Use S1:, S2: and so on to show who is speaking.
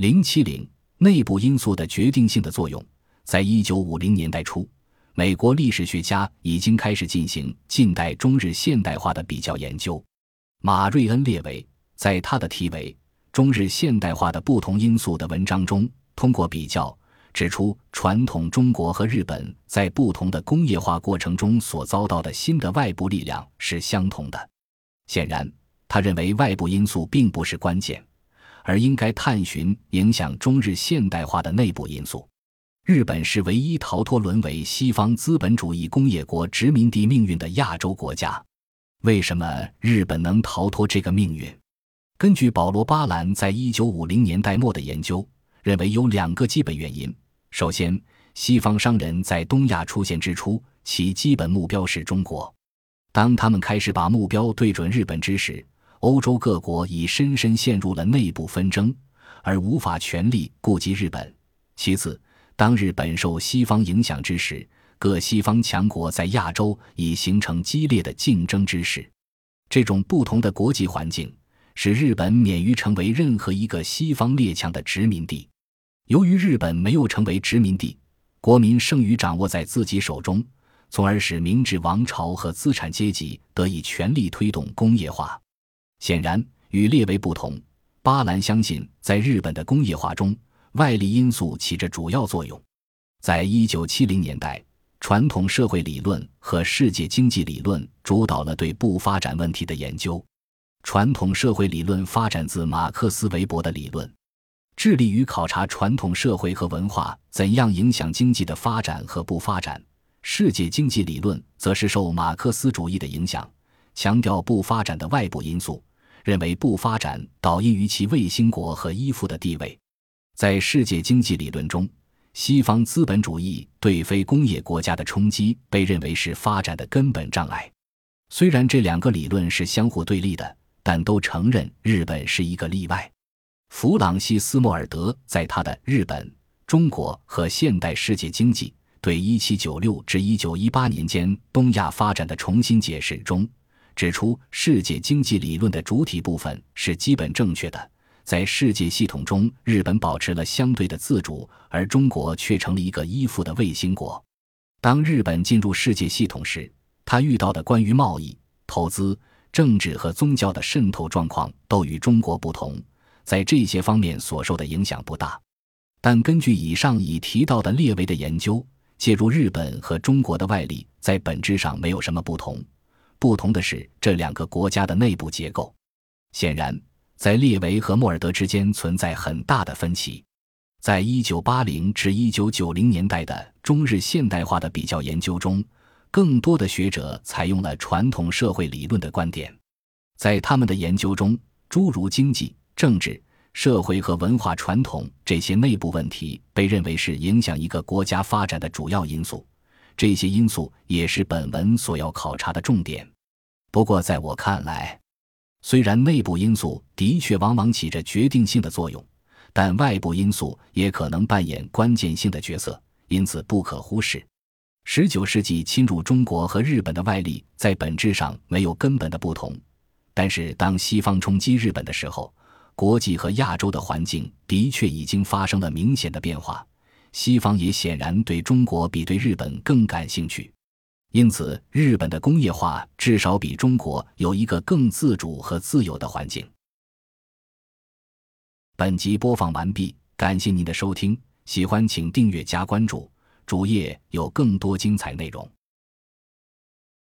S1: 零七零内部因素的决定性的作用，在一九五零年代初，美国历史学家已经开始进行近代中日现代化的比较研究。马瑞恩·列维在他的题为《中日现代化的不同因素》的文章中，通过比较指出，传统中国和日本在不同的工业化过程中所遭到的新的外部力量是相同的。显然，他认为外部因素并不是关键。而应该探寻影响中日现代化的内部因素。日本是唯一逃脱沦为西方资本主义工业国殖民地命运的亚洲国家。为什么日本能逃脱这个命运？根据保罗·巴兰在一九五零年代末的研究，认为有两个基本原因。首先，西方商人在东亚出现之初，其基本目标是中国。当他们开始把目标对准日本之时，欧洲各国已深深陷入了内部纷争，而无法全力顾及日本。其次，当日本受西方影响之时，各西方强国在亚洲已形成激烈的竞争之势。这种不同的国际环境，使日本免于成为任何一个西方列强的殖民地。由于日本没有成为殖民地，国民剩余掌握在自己手中，从而使明治王朝和资产阶级得以全力推动工业化。显然，与列维不同，巴兰相信，在日本的工业化中，外力因素起着主要作用。在一九七零年代，传统社会理论和世界经济理论主导了对不发展问题的研究。传统社会理论发展自马克思韦伯的理论，致力于考察传统社会和文化怎样影响经济的发展和不发展。世界经济理论则是受马克思主义的影响，强调不发展的外部因素。认为不发展导因于其卫星国和依附的地位，在世界经济理论中，西方资本主义对非工业国家的冲击被认为是发展的根本障碍。虽然这两个理论是相互对立的，但都承认日本是一个例外。弗朗西斯·莫尔德在他的《日本、中国和现代世界经济：对1796至1918年间东亚发展的重新解释》中。指出，世界经济理论的主体部分是基本正确的。在世界系统中，日本保持了相对的自主，而中国却成了一个依附的卫星国。当日本进入世界系统时，他遇到的关于贸易、投资、政治和宗教的渗透状况都与中国不同，在这些方面所受的影响不大。但根据以上已提到的列维的研究，介入日本和中国的外力在本质上没有什么不同。不同的是，这两个国家的内部结构。显然，在列维和莫尔德之间存在很大的分歧。在一九八零至一九九零年代的中日现代化的比较研究中，更多的学者采用了传统社会理论的观点。在他们的研究中，诸如经济、政治、社会和文化传统这些内部问题被认为是影响一个国家发展的主要因素。这些因素也是本文所要考察的重点。不过，在我看来，虽然内部因素的确往往起着决定性的作用，但外部因素也可能扮演关键性的角色，因此不可忽视。十九世纪侵入中国和日本的外力在本质上没有根本的不同，但是当西方冲击日本的时候，国际和亚洲的环境的确已经发生了明显的变化。西方也显然对中国比对日本更感兴趣，因此日本的工业化至少比中国有一个更自主和自由的环境。本集播放完毕，感谢您的收听，喜欢请订阅加关注，主页有更多精彩内容。